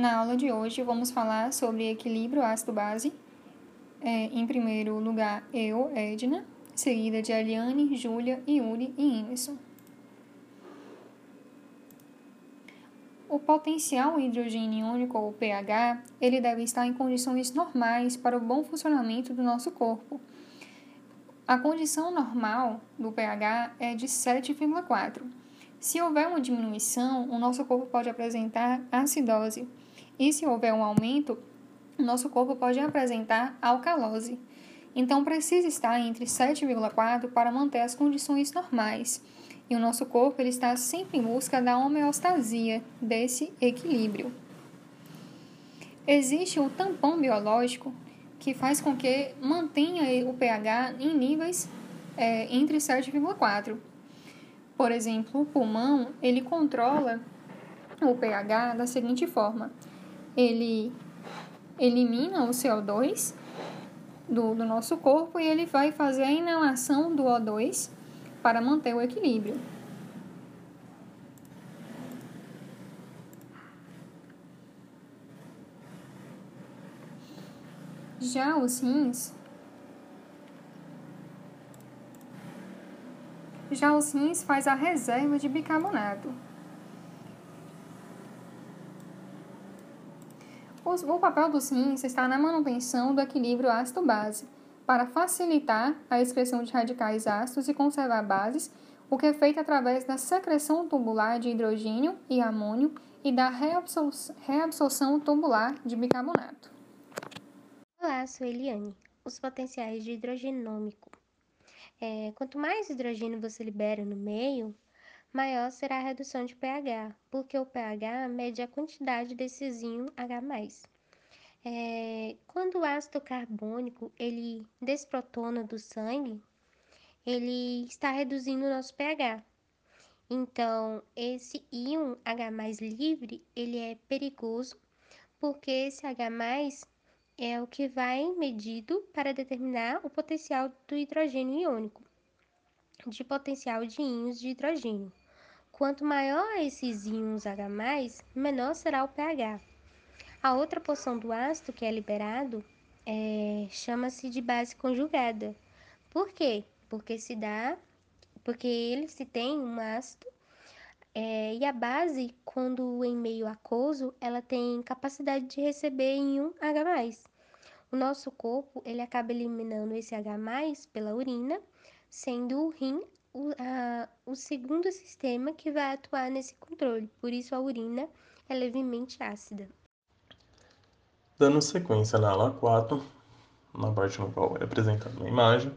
Na aula de hoje vamos falar sobre equilíbrio ácido-base. É, em primeiro lugar, eu, Edna, seguida de Eliane, Júlia, Yuri e Emerson. O potencial hidrogênio iônico, ou pH, ele deve estar em condições normais para o bom funcionamento do nosso corpo. A condição normal do pH é de 7,4. Se houver uma diminuição, o nosso corpo pode apresentar acidose e se houver um aumento, o nosso corpo pode apresentar alcalose. Então, precisa estar entre 7,4 para manter as condições normais. E o nosso corpo ele está sempre em busca da homeostasia, desse equilíbrio. Existe o tampão biológico, que faz com que mantenha o pH em níveis é, entre 7,4. Por exemplo, o pulmão ele controla o pH da seguinte forma: ele elimina o CO2 do, do nosso corpo e ele vai fazer a inalação do O2 para manter o equilíbrio. Já os rins Já os rins faz a reserva de bicarbonato. O papel dos rins está na manutenção do equilíbrio ácido-base, para facilitar a excreção de radicais ácidos e conservar bases, o que é feito através da secreção tubular de hidrogênio e amônio e da reabsorção tubular de bicarbonato. Olá, sou Eliane. Os potenciais de hidrogenômico. É, quanto mais hidrogênio você libera no meio, maior será a redução de pH, porque o pH mede a quantidade desse zinho H+. É, quando o ácido carbônico ele desprotona do sangue, ele está reduzindo o nosso pH. Então, esse íon H+ livre, ele é perigoso, porque esse H+ é o que vai medido para determinar o potencial do hidrogênio iônico, de potencial de íons de hidrogênio. Quanto maior esses íons H+, menor será o pH. A outra porção do ácido que é liberado é, chama-se de base conjugada. Por quê? Porque se dá, porque ele se tem um ácido é, e a base, quando em meio aquoso, ela tem capacidade de receber íon H+. O nosso corpo ele acaba eliminando esse H+, pela urina, sendo o rim o, a, o segundo sistema que vai atuar nesse controle, por isso a urina é levemente ácida. Dando sequência na aula 4, na parte no qual é apresentada uma imagem,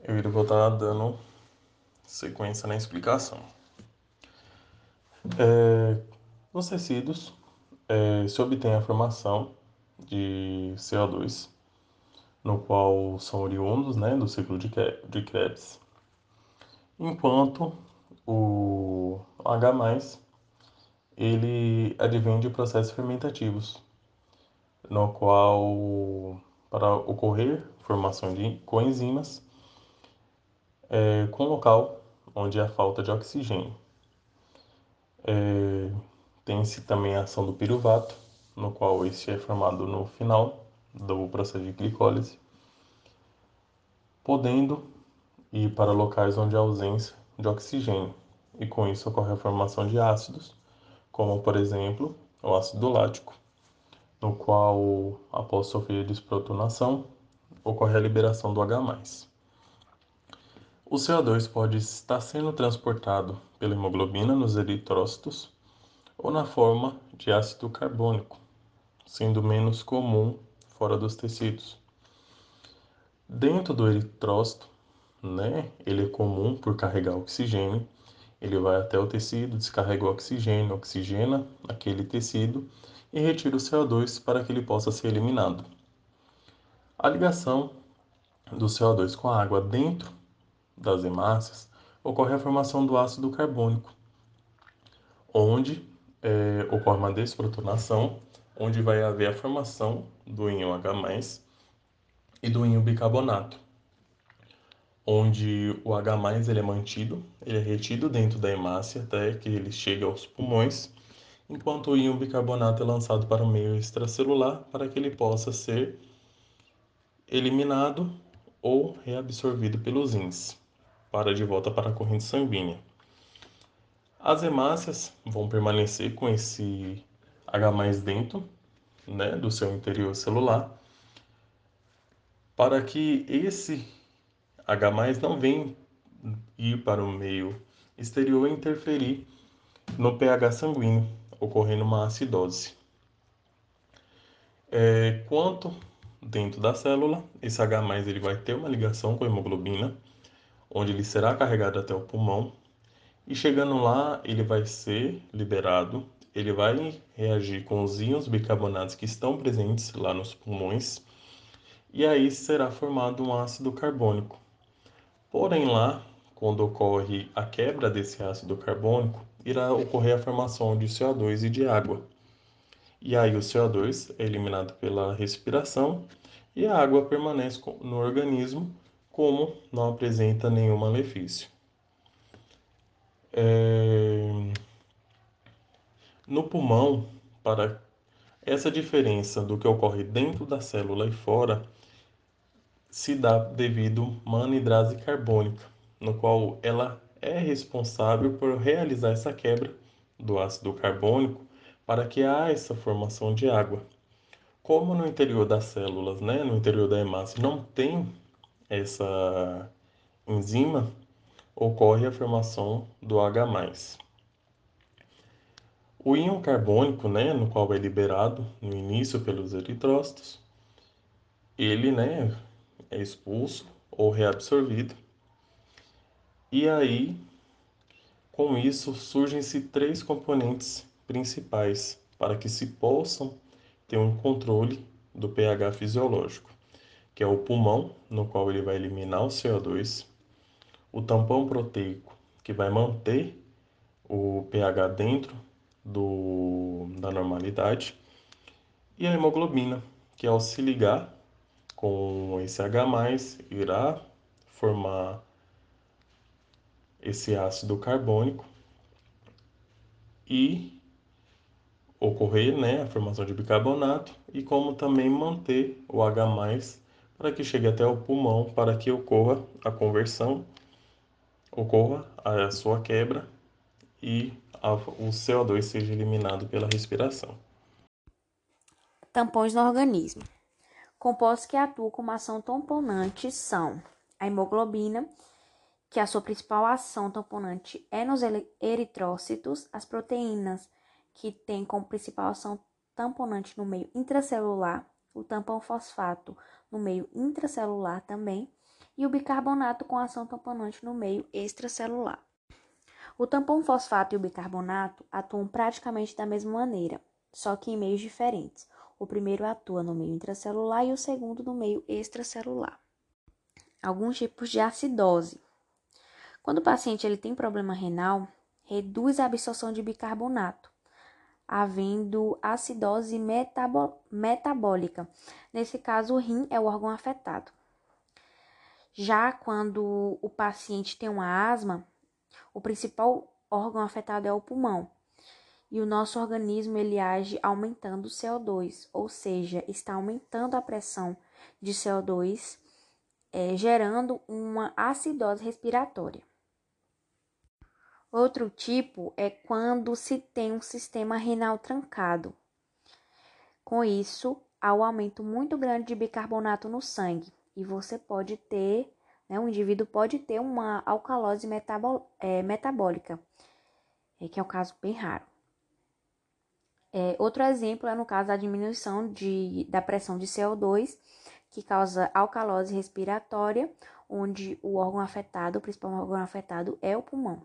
eu irei voltar dando sequência na explicação. É, nos tecidos é, se obtém a formação de CO2, no qual são oriundos né, do ciclo de Krebs enquanto o H+, ele advém de processos fermentativos, no qual, para ocorrer formação de coenzimas, é, com local onde há falta de oxigênio. É, Tem-se também a ação do piruvato, no qual este é formado no final do processo de glicólise, podendo e para locais onde há ausência de oxigênio, e com isso ocorre a formação de ácidos, como por exemplo o ácido lático, no qual, após sofrer desprotonação, ocorre a liberação do H+. O CO2 pode estar sendo transportado pela hemoglobina nos eritrócitos ou na forma de ácido carbônico, sendo menos comum fora dos tecidos. Dentro do eritrócito, né? Ele é comum por carregar oxigênio. Ele vai até o tecido, descarrega o oxigênio, oxigena aquele tecido e retira o CO2 para que ele possa ser eliminado. A ligação do CO2 com a água dentro das hemácias ocorre a formação do ácido carbônico, onde é, ocorre uma desprotonação, onde vai haver a formação do íon H+, e do íon bicarbonato onde o H+ ele é mantido, ele é retido dentro da hemácia até que ele chegue aos pulmões enquanto o íon bicarbonato é lançado para o meio extracelular para que ele possa ser eliminado ou reabsorvido pelos rins, para de volta para a corrente sanguínea. As hemácias vão permanecer com esse H dentro né, do seu interior celular, para que esse H não venha ir para o meio exterior e interferir no pH sanguíneo, ocorrendo uma acidose. É, quanto dentro da célula, esse H+, ele vai ter uma ligação com a hemoglobina, onde ele será carregado até o pulmão, e chegando lá, ele vai ser liberado, ele vai reagir com os íons bicarbonatos que estão presentes lá nos pulmões, e aí será formado um ácido carbônico. Porém lá, quando ocorre a quebra desse ácido carbônico, irá ocorrer a formação de CO2 e de água. E aí o CO2 é eliminado pela respiração e a água permanece no organismo como não apresenta nenhum malefício. É... No pulmão, para essa diferença do que ocorre dentro da célula e fora, se dá devido uma anidrase carbônica, no qual ela é responsável por realizar essa quebra do ácido carbônico para que haja essa formação de água. Como no interior das células, né, no interior da hemácia, não tem essa enzima, ocorre a formação do H+. O íon carbônico, né, no qual é liberado no início pelos eritrócitos, ele né, é expulso ou reabsorvido. E aí, com isso, surgem-se três componentes principais para que se possam ter um controle do pH fisiológico, que é o pulmão, no qual ele vai eliminar o CO2, o tampão proteico, que vai manter o pH dentro do, da normalidade, e a hemoglobina, que ao se ligar com esse H+, irá formar esse ácido carbônico e ocorrer né, a formação de bicarbonato e como também manter o H+, para que chegue até o pulmão, para que ocorra a conversão, ocorra a sua quebra e a, o CO2 seja eliminado pela respiração. Tampões no organismo. Compostos que atuam como ação tamponante são a hemoglobina, que a sua principal ação tamponante é nos eritrócitos, as proteínas que tem como principal ação tamponante no meio intracelular, o tampão fosfato no meio intracelular também, e o bicarbonato com ação tamponante no meio extracelular. O tampão fosfato e o bicarbonato atuam praticamente da mesma maneira, só que em meios diferentes. O primeiro atua no meio intracelular e o segundo no meio extracelular. Alguns tipos de acidose. Quando o paciente ele tem problema renal, reduz a absorção de bicarbonato, havendo acidose metabólica. Nesse caso, o rim é o órgão afetado. Já quando o paciente tem uma asma, o principal órgão afetado é o pulmão. E o nosso organismo ele age aumentando o CO2, ou seja, está aumentando a pressão de CO2, é, gerando uma acidose respiratória. Outro tipo é quando se tem um sistema renal trancado. Com isso, há um aumento muito grande de bicarbonato no sangue e você pode ter, né, um indivíduo pode ter uma alcalose é, metabólica, é, que é um caso bem raro. É, outro exemplo é no caso da diminuição de, da pressão de CO2, que causa alcalose respiratória, onde o órgão afetado, o principal órgão afetado é o pulmão.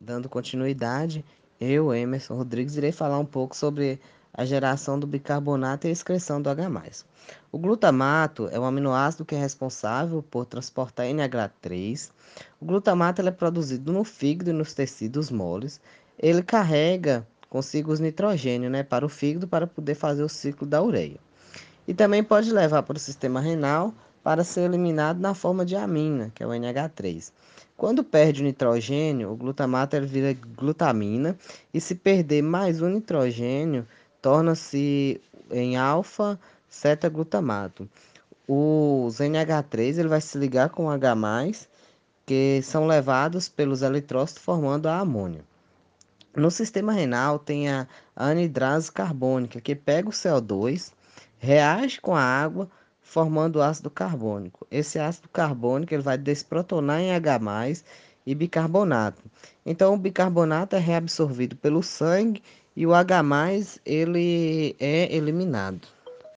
Dando continuidade, eu, Emerson Rodrigues, irei falar um pouco sobre a geração do bicarbonato e a excreção do H+. O glutamato é um aminoácido que é responsável por transportar NH3. O glutamato é produzido no fígado e nos tecidos moles. Ele carrega consigo os nitrogênio né, para o fígado para poder fazer o ciclo da ureia. E também pode levar para o sistema renal para ser eliminado na forma de amina, que é o NH3. Quando perde o nitrogênio, o glutamato ele vira glutamina e se perder mais um nitrogênio, torna-se em alfa glutamato. O NH3 ele vai se ligar com H+, que são levados pelos eletrócitos formando a amônia. No sistema renal tem a anidrase carbônica, que pega o CO2, reage com a água, formando ácido carbônico. Esse ácido carbônico ele vai desprotonar em H+, e bicarbonato. Então, o bicarbonato é reabsorvido pelo sangue e o H+, ele é eliminado.